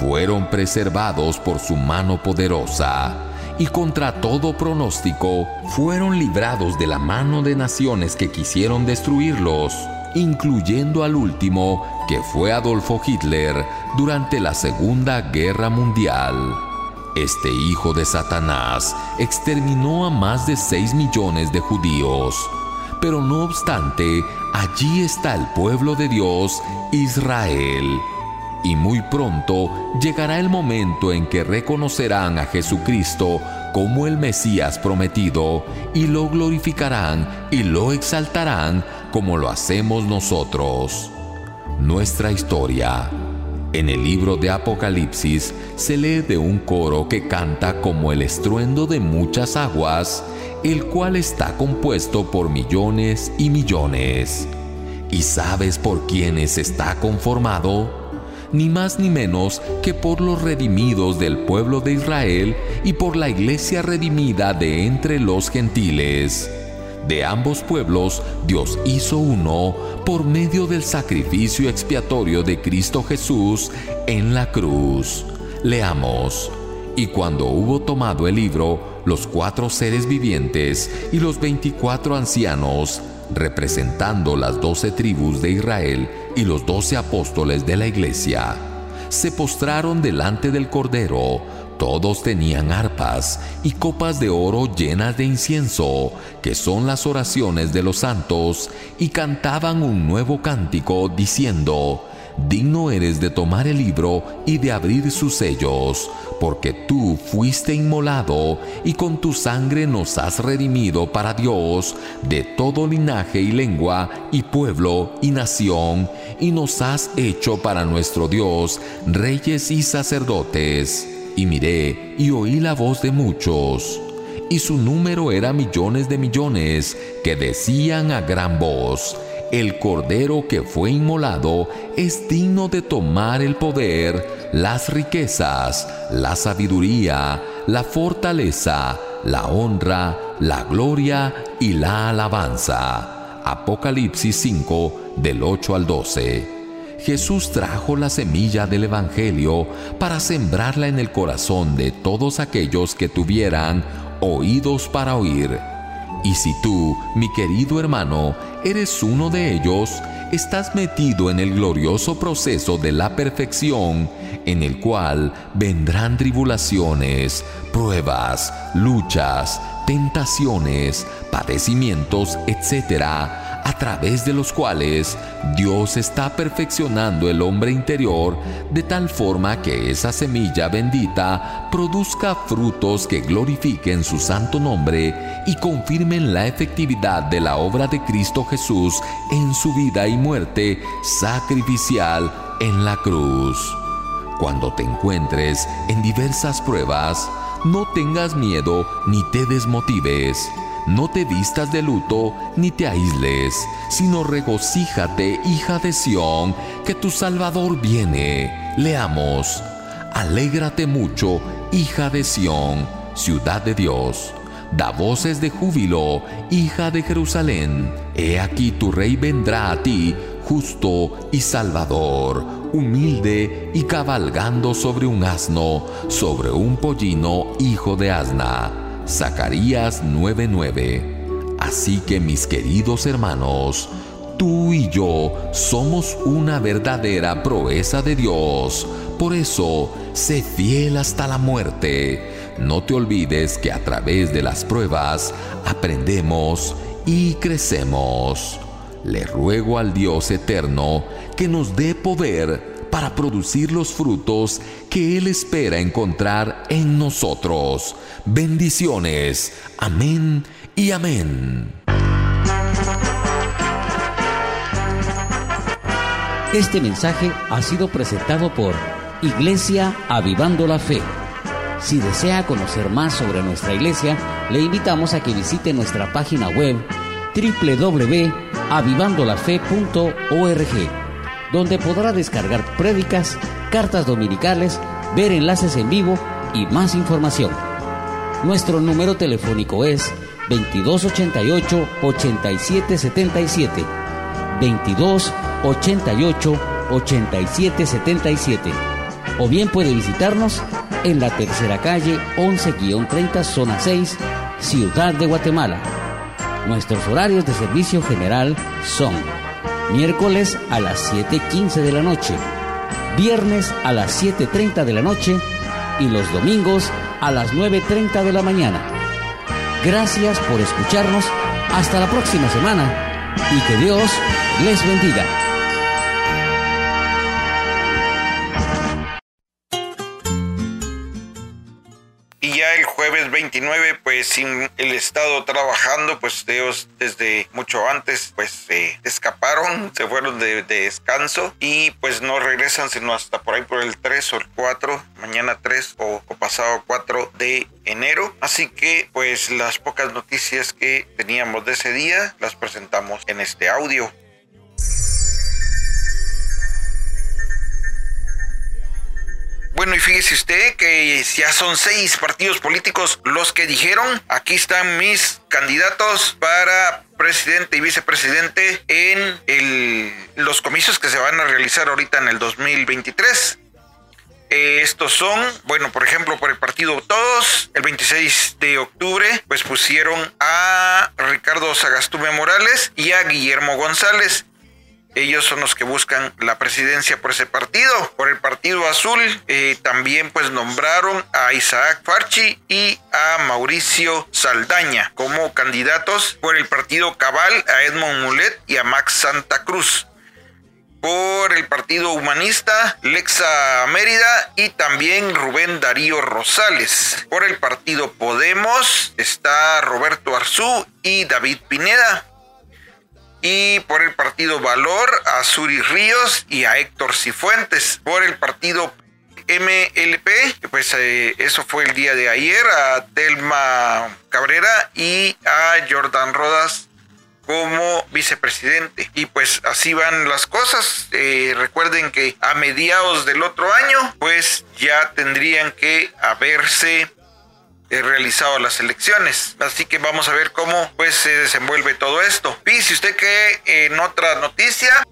K: Fueron preservados por su mano poderosa, y contra todo pronóstico, fueron librados de la mano de naciones que quisieron destruirlos, incluyendo al último, que fue Adolfo Hitler, durante la Segunda Guerra Mundial. Este hijo de Satanás exterminó a más de 6 millones de judíos. Pero no obstante, allí está el pueblo de Dios, Israel. Y muy pronto llegará el momento en que reconocerán a Jesucristo como el Mesías prometido y lo glorificarán y lo exaltarán como lo hacemos nosotros. Nuestra historia en el libro de Apocalipsis se lee de un coro que canta como el estruendo de muchas aguas, el cual está compuesto por millones y millones. ¿Y sabes por quiénes está conformado? Ni más ni menos que por los redimidos del pueblo de Israel y por la iglesia redimida de entre los gentiles. De ambos pueblos Dios hizo uno por medio del sacrificio expiatorio de Cristo Jesús en la cruz. Leamos. Y cuando hubo tomado el libro, los cuatro seres vivientes y los veinticuatro ancianos, representando las doce tribus de Israel y los doce apóstoles de la iglesia, se postraron delante del Cordero, todos tenían arpas y copas de oro llenas de incienso, que son las oraciones de los santos, y cantaban un nuevo cántico diciendo, Digno eres de tomar el libro y de abrir sus sellos, porque tú fuiste inmolado y con tu sangre nos has redimido para Dios de todo linaje y lengua y pueblo y nación, y nos has hecho para nuestro Dios reyes y sacerdotes y miré y oí la voz de muchos, y su número era millones de millones, que decían a gran voz, el Cordero que fue inmolado es digno de tomar el poder, las riquezas, la sabiduría, la fortaleza, la honra, la gloria y la alabanza. Apocalipsis 5 del 8 al 12. Jesús trajo la semilla del Evangelio para sembrarla en el corazón de todos aquellos que tuvieran oídos para oír. Y si tú, mi querido hermano, eres uno de ellos, estás metido en el glorioso proceso de la perfección, en el cual vendrán tribulaciones, pruebas, luchas, tentaciones, padecimientos, etc., a través de los cuales Dios está perfeccionando el hombre interior de tal forma que esa semilla bendita produzca frutos que glorifiquen su santo nombre y confirmen la efectividad de la obra de Cristo Jesús en su vida y muerte sacrificial en la cruz. Cuando te encuentres en diversas pruebas, no tengas miedo ni te desmotives no te vistas de luto ni te aísles, sino regocíjate, hija de Sión, que tu Salvador viene. Leamos, alégrate mucho, hija de Sión, ciudad de Dios. Da voces de júbilo, hija de Jerusalén. He aquí tu rey vendrá a ti, justo y salvador, humilde y cabalgando sobre un asno, sobre un pollino, hijo de asna Zacarías 9:9. Así que mis queridos hermanos, tú y yo somos una verdadera proeza de Dios. Por eso, sé fiel hasta la muerte. No te olvides que a través de las pruebas aprendemos y crecemos. Le ruego al Dios eterno que nos dé poder para producir los frutos que Él espera encontrar en nosotros. Bendiciones. Amén y amén.
J: Este mensaje ha sido presentado por Iglesia Avivando la Fe. Si desea conocer más sobre nuestra iglesia, le invitamos a que visite nuestra página web www.avivandolafe.org, donde podrá descargar prédicas, cartas dominicales, ver enlaces en vivo y más información. Nuestro número telefónico es 2288 8777 2288 8777 o bien puede visitarnos en la tercera calle 11-30 zona 6 Ciudad de Guatemala. Nuestros horarios de servicio general son miércoles a las 7.15 de la noche, viernes a las 7.30 de la noche y los domingos a las 9.30 de la mañana. Gracias por escucharnos. Hasta la próxima semana y que Dios les bendiga.
B: Jueves 29, pues sin el Estado trabajando, pues ellos desde mucho antes, pues se escaparon, se fueron de, de, descanso y pues no regresan sino hasta por ahí por el 3 o el 4, mañana 3 o, o pasado 4 de enero. Así que pues las pocas noticias que teníamos de ese día las presentamos en este audio. Bueno, y fíjese usted que ya son seis partidos políticos los que dijeron, aquí están mis candidatos para presidente y vicepresidente en los comicios que se van a realizar ahorita en el 2023. Eh, estos son, bueno, por ejemplo, por el partido Todos, el 26 de octubre, pues pusieron a Ricardo Sagastume Morales y a Guillermo González. Ellos son los que buscan la presidencia por ese partido. Por el Partido Azul eh, también pues nombraron a Isaac Farchi y a Mauricio Saldaña como candidatos. Por el Partido Cabal a Edmond Mulet y a Max Santa Cruz. Por el Partido Humanista, Lexa Mérida y también Rubén Darío Rosales. Por el Partido Podemos está Roberto Arzú y David Pineda y por el partido Valor a Suri Ríos y a Héctor Cifuentes. Por el partido MLP, pues eh, eso fue el día de ayer, a Telma Cabrera y a Jordan Rodas como vicepresidente. Y pues así van las cosas. Eh, recuerden que a mediados del otro año, pues ya tendrían que haberse realizado las elecciones. Así que vamos a ver cómo pues se desenvuelve todo esto. Fíjese usted que en otra noticia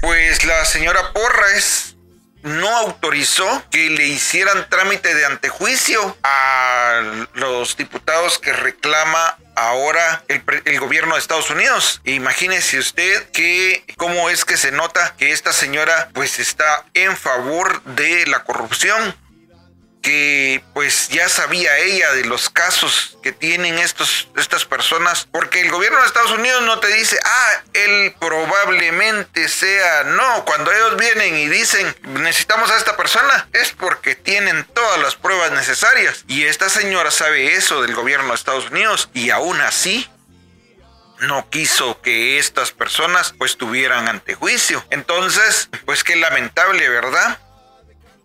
B: pues la señora Porras no autorizó que le hicieran trámite de antejuicio a los diputados que reclama ahora el, el, gobierno de Estados Unidos. Imagínese usted que cómo es que se nota que esta señora pues está en favor de la corrupción que pues ya sabía ella de los casos que tienen estos, estas personas, porque el gobierno de Estados Unidos no te dice, ah, él probablemente sea, no, cuando ellos vienen y dicen, necesitamos a esta persona, es porque tienen todas las pruebas necesarias. Y esta señora sabe eso del gobierno de Estados Unidos y aún así no quiso que estas personas pues tuvieran antejuicio. Entonces, pues qué lamentable, ¿verdad?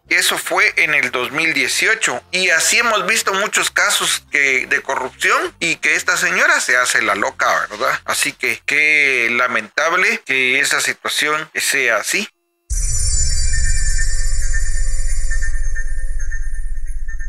B: Eso fue en el 2018 y así hemos visto muchos casos de corrupción y que esta señora se hace la loca, ¿verdad? Así que qué lamentable que esa situación sea así.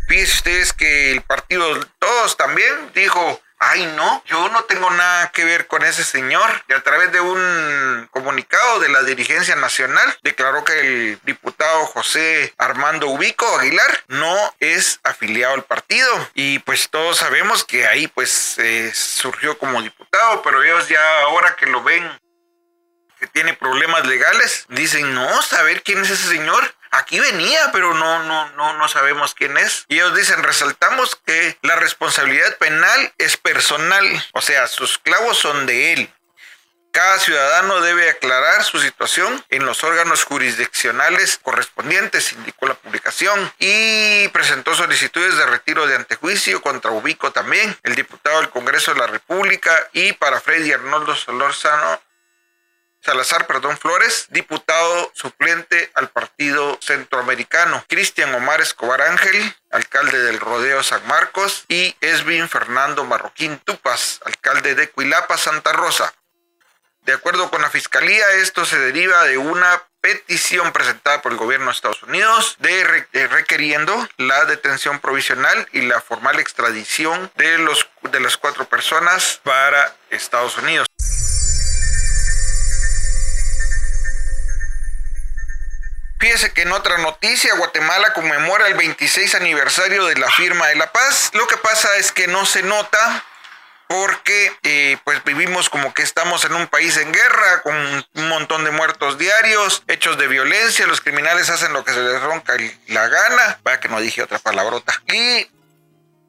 B: Fíjense ustedes que el partido Todos también dijo, Ay, no, yo no tengo nada que ver con ese señor. Y a través de un comunicado de la dirigencia nacional, declaró que el diputado José Armando Ubico Aguilar no es afiliado al partido. Y pues todos sabemos que ahí pues eh, surgió como diputado, pero ellos ya ahora que lo ven que tiene problemas legales, dicen, no, saber quién es ese señor aquí venía, pero no, no, no, no sabemos quién es. Y ellos dicen, resaltamos que la responsabilidad penal es personal, o sea, sus clavos son de él. cada ciudadano debe aclarar su situación en los órganos jurisdiccionales correspondientes, indicó la publicación, y presentó solicitudes de retiro de antejuicio contra Ubico también, el diputado del Congreso de la República, y para Freddy Arnoldo Solorzano Salazar, perdón, Flores, diputado suplente al Partido Centroamericano, Cristian Omar Escobar Ángel, alcalde del Rodeo San Marcos, y Esvin Fernando Marroquín Tupas, alcalde de Cuilapa, Santa Rosa. De acuerdo con la Fiscalía, esto se deriva de una petición presentada por el gobierno de Estados Unidos de, requiriendo la detención provisional y la formal extradición de, los, de las cuatro personas para Estados Unidos. Fíjese que en otra noticia, Guatemala conmemora el 26 aniversario de la firma de la paz. Lo que pasa es que no se nota porque eh, pues vivimos como que estamos en un país en guerra con un montón de muertos diarios, hechos de violencia, los criminales hacen lo que se les ronca la gana, para que no dije otra palabrota. Y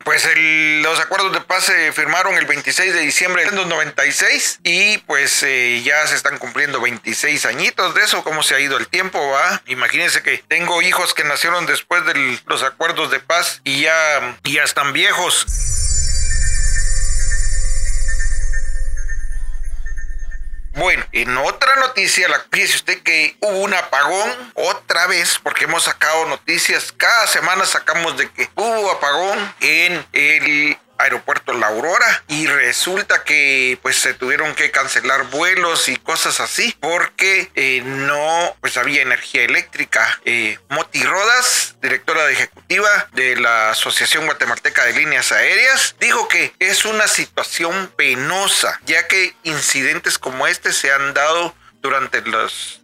B: pues los acuerdos de paz se firmaron el 26 de diciembre de 1996 y pues eh, ya se están cumpliendo 26 añitos de eso, cómo se ha ido el tiempo, va. Imagínense que tengo hijos que nacieron después de los acuerdos de paz y ya, ya están viejos. Bueno, en otra noticia, la, fíjese usted que hubo un apagón otra vez, porque hemos sacado noticias, cada semana sacamos de que hubo apagón en el aeropuerto La Aurora y resulta que pues se tuvieron que cancelar vuelos y cosas así porque eh, no pues había energía eléctrica. Eh, Moti Rodas, directora de ejecutiva de la Asociación Guatemalteca de Líneas Aéreas, dijo que es una situación penosa ya que incidentes como este se han dado durante los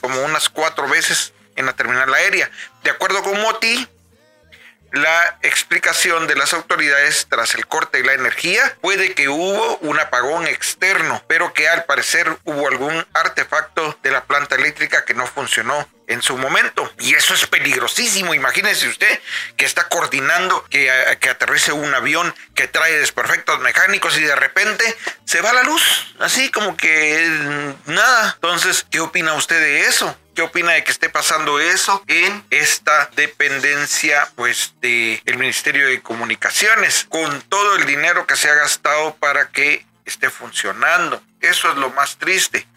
B: como unas cuatro veces en la terminal aérea. De acuerdo con Moti, la explicación de las autoridades tras el corte de la energía puede que hubo un apagón externo, pero que al parecer hubo algún artefacto de la planta eléctrica que no funcionó en su momento. Y eso es peligrosísimo. Imagínese usted que está coordinando que, que, aterrice un avión que trae desperfectos mecánicos y de repente se va la luz. Así como que mm, nada. Entonces, ¿qué opina usted de eso? ¿Qué opina de que esté pasando eso en esta dependencia pues de el Ministerio de Comunicaciones con todo el dinero que se ha gastado para que esté funcionando? Eso es lo más triste.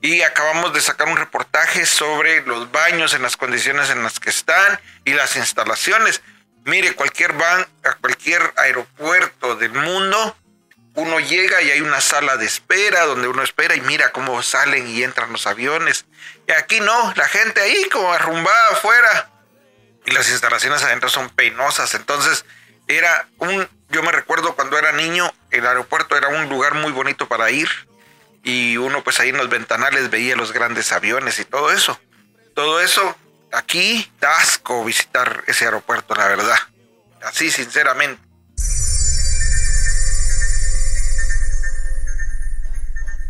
B: Y acabamos de sacar un reportaje sobre los baños en las condiciones en las que están y las instalaciones. Mire, cualquier van a cualquier aeropuerto del mundo llega y hay una sala de espera donde uno espera y mira cómo salen y entran los aviones. Y aquí no, la gente ahí como arrumbada afuera. Y las instalaciones adentro son penosas. Entonces era un, yo me recuerdo cuando era niño, el aeropuerto era un lugar muy bonito para ir. Y uno pues ahí en los ventanales veía los grandes aviones y todo eso. Todo eso, aquí da asco visitar ese aeropuerto, la verdad. Así sinceramente.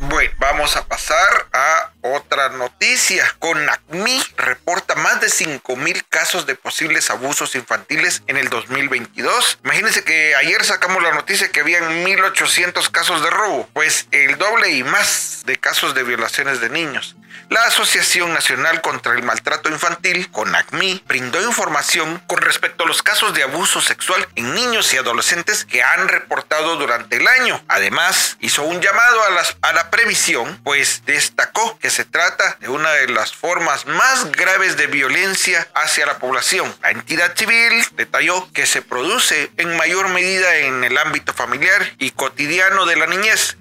B: Bueno, vamos a pasar a otra noticia. CONACMI reporta más de 5 mil casos de posibles abusos infantiles en el 2022. Imagínense que ayer sacamos la noticia que habían 1.800 casos de robo, pues el doble y más de casos de violaciones de niños. La Asociación Nacional contra el Maltrato Infantil, CONACMI, brindó información con respecto a los casos de abuso sexual en niños y adolescentes que han reportado durante el año. Además, hizo un llamado a, las, a la previsión, pues destacó que se trata de una de las formas más graves de violencia hacia la población. La entidad civil detalló que se produce en mayor medida en el ámbito familiar y cotidiano de la niñez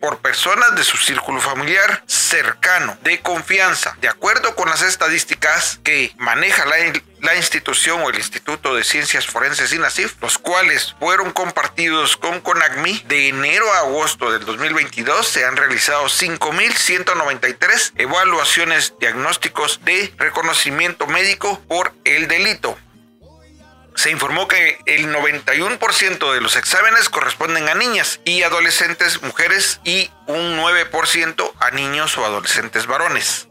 B: por personas de su círculo familiar cercano, de confianza, de acuerdo con las estadísticas que maneja la, la institución o el Instituto de Ciencias Forenses INACIF, los cuales fueron compartidos con CONACMI de enero a agosto del 2022 se han realizado 5.193 evaluaciones diagnósticos de reconocimiento médico por el delito se informó que el 91% de los exámenes corresponden a niñas y adolescentes mujeres y un 9% a niños o adolescentes varones.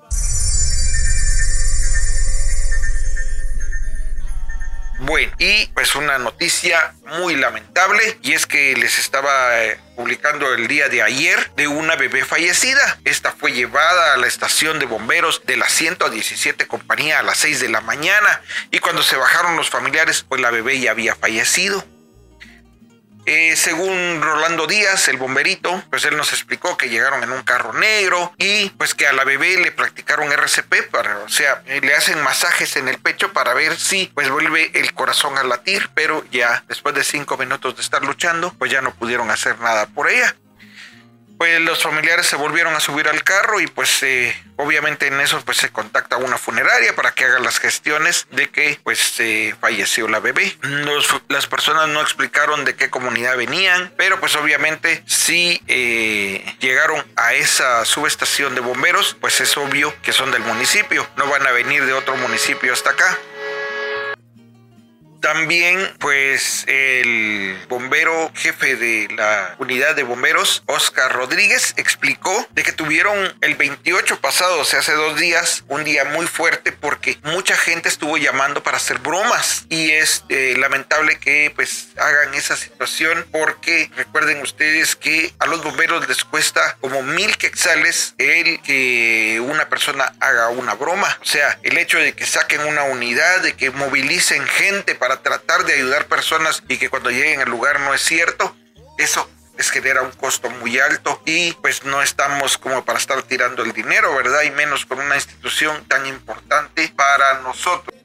B: Bueno, y pues una noticia muy lamentable y es que les estaba eh, publicando el día de ayer de una bebé fallecida. Esta fue llevada a la estación de bomberos de la 117 compañía a las 6 de la mañana y cuando se bajaron los familiares pues la bebé ya había fallecido. Eh, según Rolando Díaz, el bomberito, pues él nos explicó que llegaron en un carro negro y pues que a la bebé le practicaron RCP, para, o sea, le hacen masajes en el pecho para ver si pues vuelve el corazón a latir, pero ya después de cinco minutos de estar luchando, pues ya no pudieron hacer nada por ella pues los familiares se volvieron a subir al carro y pues eh, obviamente en eso pues se contacta una funeraria para que haga las gestiones de que pues eh, falleció la bebé. las personas no explicaron de qué comunidad venían, pero pues obviamente si eh, llegaron a esa subestación de bomberos, pues es obvio que son del municipio, no van a venir de otro municipio hasta acá. También, pues, el bombero jefe de la unidad de bomberos, Oscar Rodríguez, explicó de que tuvieron el 28 pasado, o sea, hace dos días, un día muy fuerte porque mucha gente estuvo llamando para hacer bromas y es eh, lamentable que pues hagan esa situación porque recuerden ustedes que a los bomberos les cuesta como mil quetzales el que una persona haga una broma. O sea, el hecho de que saquen una unidad, de que movilicen gente para tratar de ayudar personas y que cuando lleguen al lugar no es cierto, eso les genera un costo muy alto y pues no estamos como para estar tirando el dinero, ¿verdad? Y menos con una institución tan importante para nosotros.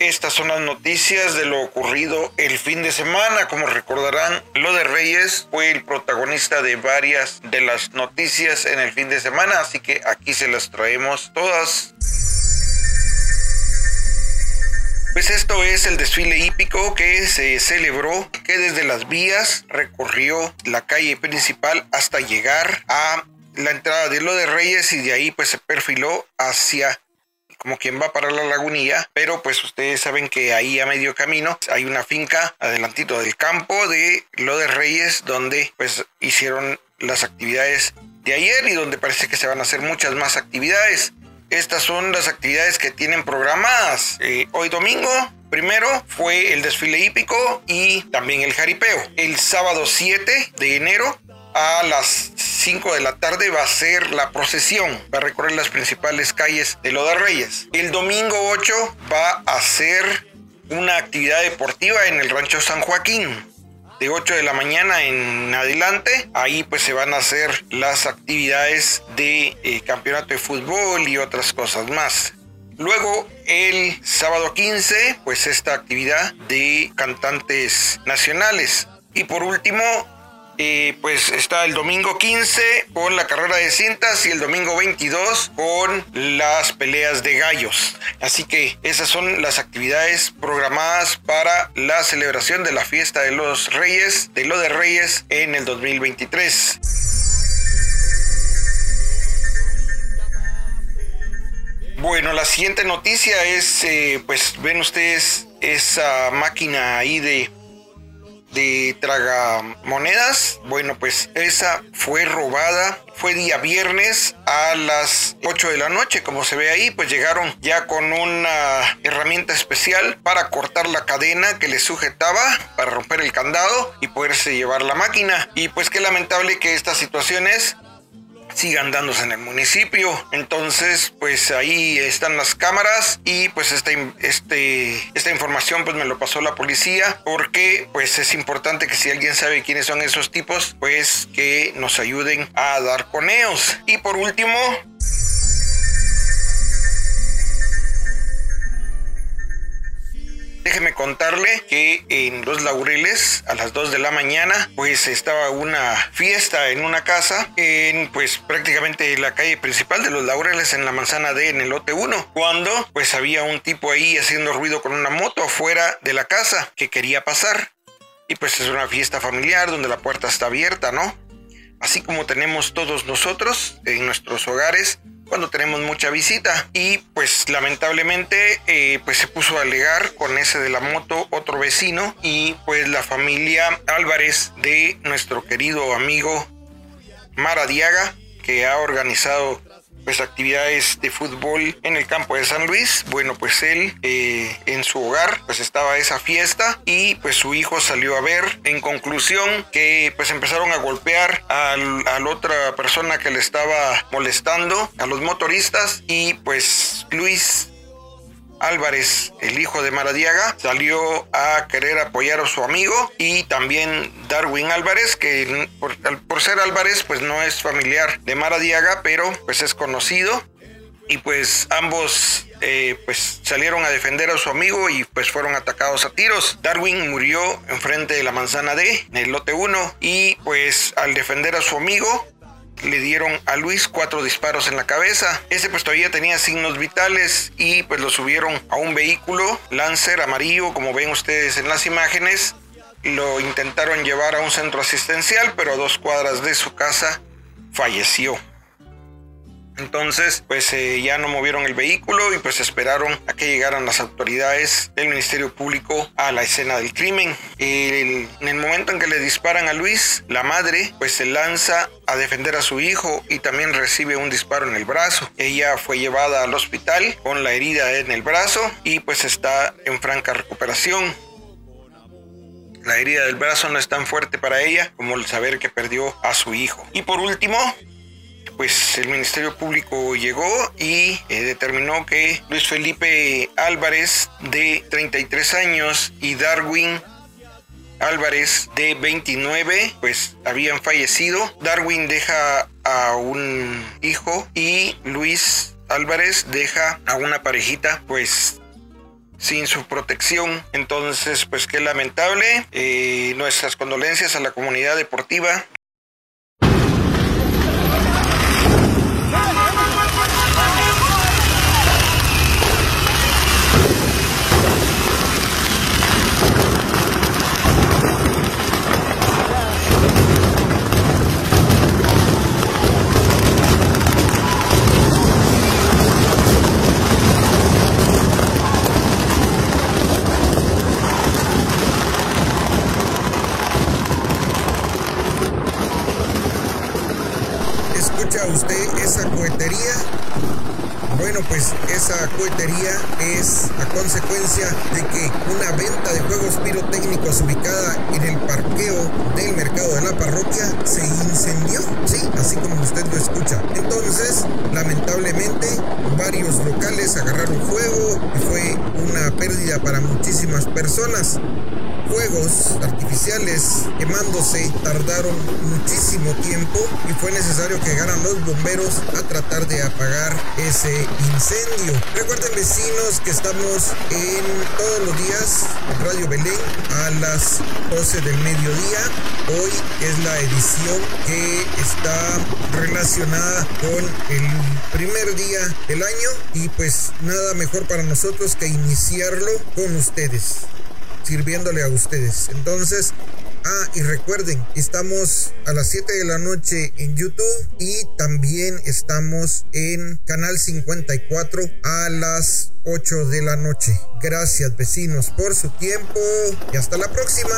B: Estas son las noticias de lo ocurrido el fin de semana. Como recordarán, lo de Reyes fue el protagonista de varias de las noticias en el fin de semana, así que aquí se las traemos todas. Pues esto es el desfile hípico que se celebró, que desde las vías recorrió la calle principal hasta llegar a la entrada de lo de Reyes y de ahí pues se perfiló hacia como quien va para la lagunilla, pero pues ustedes saben que ahí a medio camino hay una finca adelantito del campo de lo de Reyes donde pues hicieron las actividades de ayer y donde parece que se van a hacer muchas más actividades. Estas son las actividades que tienen programadas. Eh, hoy domingo, primero, fue el desfile hípico y también el jaripeo. El sábado 7 de enero a las 5 de la tarde va a ser la procesión, va a recorrer las principales calles de Loda Reyes. El domingo 8 va a ser una actividad deportiva en el rancho San Joaquín de 8 de la mañana en adelante. Ahí pues se van a hacer las actividades de eh, campeonato de fútbol y otras cosas más. Luego el sábado 15 pues esta actividad de cantantes nacionales. Y por último y pues está el domingo 15 con la carrera de cintas y el domingo 22 con las peleas de gallos. Así que esas son las actividades programadas para la celebración de la fiesta de los reyes, de lo de reyes en el 2023. Bueno, la siguiente noticia es, eh, pues ven ustedes esa máquina ahí de de tragamonedas. Bueno, pues esa fue robada. Fue día viernes a las 8 de la noche, como se ve ahí, pues llegaron ya con una herramienta especial para cortar la cadena que les sujetaba, para romper el candado y poderse llevar la máquina. Y pues qué lamentable que estas situaciones sigan dándose en el municipio. Entonces, pues ahí están las cámaras y pues esta, este, esta información pues me lo pasó la policía porque pues es importante que si alguien sabe quiénes son esos tipos, pues que nos ayuden a dar coneos. Y por último, Déjeme contarle que en Los Laureles a las 2 de la mañana pues estaba una fiesta en una casa en pues prácticamente la calle principal de Los Laureles en la manzana D en el lote 1 cuando pues había un tipo ahí haciendo ruido con una moto afuera de la casa que quería pasar y pues es una fiesta familiar donde la puerta está abierta, ¿no? Así como tenemos todos nosotros en nuestros hogares cuando tenemos mucha visita. Y pues lamentablemente eh, pues se puso a alegar con ese de la moto otro vecino y pues la familia Álvarez de nuestro querido amigo Maradiaga que ha organizado pues actividades de fútbol en el campo de San Luis. Bueno, pues él eh, en su hogar pues estaba esa fiesta y pues su hijo salió a ver. En conclusión que pues empezaron a golpear a la otra persona que le estaba molestando, a los motoristas y pues Luis Álvarez, el hijo de Maradiaga, salió a querer apoyar a su amigo y también Darwin Álvarez, que por, ser Álvarez pues no es familiar de Maradiaga, pero pues es conocido y pues ambos eh, pues salieron a defender a su amigo y pues fueron atacados a tiros. Darwin murió enfrente de la manzana D, en el lote 1, y pues al defender a su amigo le dieron a Luis cuatro disparos en la cabeza. Ese pues todavía tenía signos vitales y pues lo subieron a un vehículo Lancer amarillo como ven ustedes en las imágenes. Lo intentaron llevar a un centro asistencial pero a dos cuadras de su casa falleció. Entonces, pues eh, ya no movieron el vehículo y pues esperaron a que llegaran las autoridades del Ministerio Público a la escena del crimen. en el momento en que le disparan a Luis, la madre pues se lanza a defender a su hijo y también recibe un disparo en el brazo. Ella fue llevada al hospital con la herida en el brazo y pues está en franca recuperación. La herida del brazo no es tan fuerte para ella como el saber que perdió a su hijo. Y por último, pues el Ministerio Público llegó y eh, determinó que Luis Felipe Álvarez de 33 años y Darwin Álvarez de 29 pues habían fallecido. Darwin deja a un hijo y Luis Álvarez deja a una parejita pues sin su protección. Entonces, pues qué lamentable. Eh, nuestras condolencias a la comunidad deportiva. Pues esa cohetería es a consecuencia de que una venta de juegos pirotécnicos ubicada en el parqueo del mercado de la parroquia se incendió, sí, así como usted lo escucha. Entonces, lamentablemente, varios locales agarraron fuego y fue una pérdida para muchísimas personas fuegos artificiales quemándose tardaron muchísimo tiempo y fue necesario que llegaran los bomberos a tratar de apagar ese incendio. Recuerden vecinos que estamos en todos los días Radio Belén a las 12 del mediodía. Hoy es la edición que está relacionada con el primer día del año y pues nada mejor para nosotros que iniciarlo con ustedes sirviéndole a ustedes. Entonces, ah, y recuerden, estamos a las 7 de la noche en YouTube y también estamos en Canal 54 a las 8 de la noche. Gracias vecinos por su tiempo y hasta la próxima.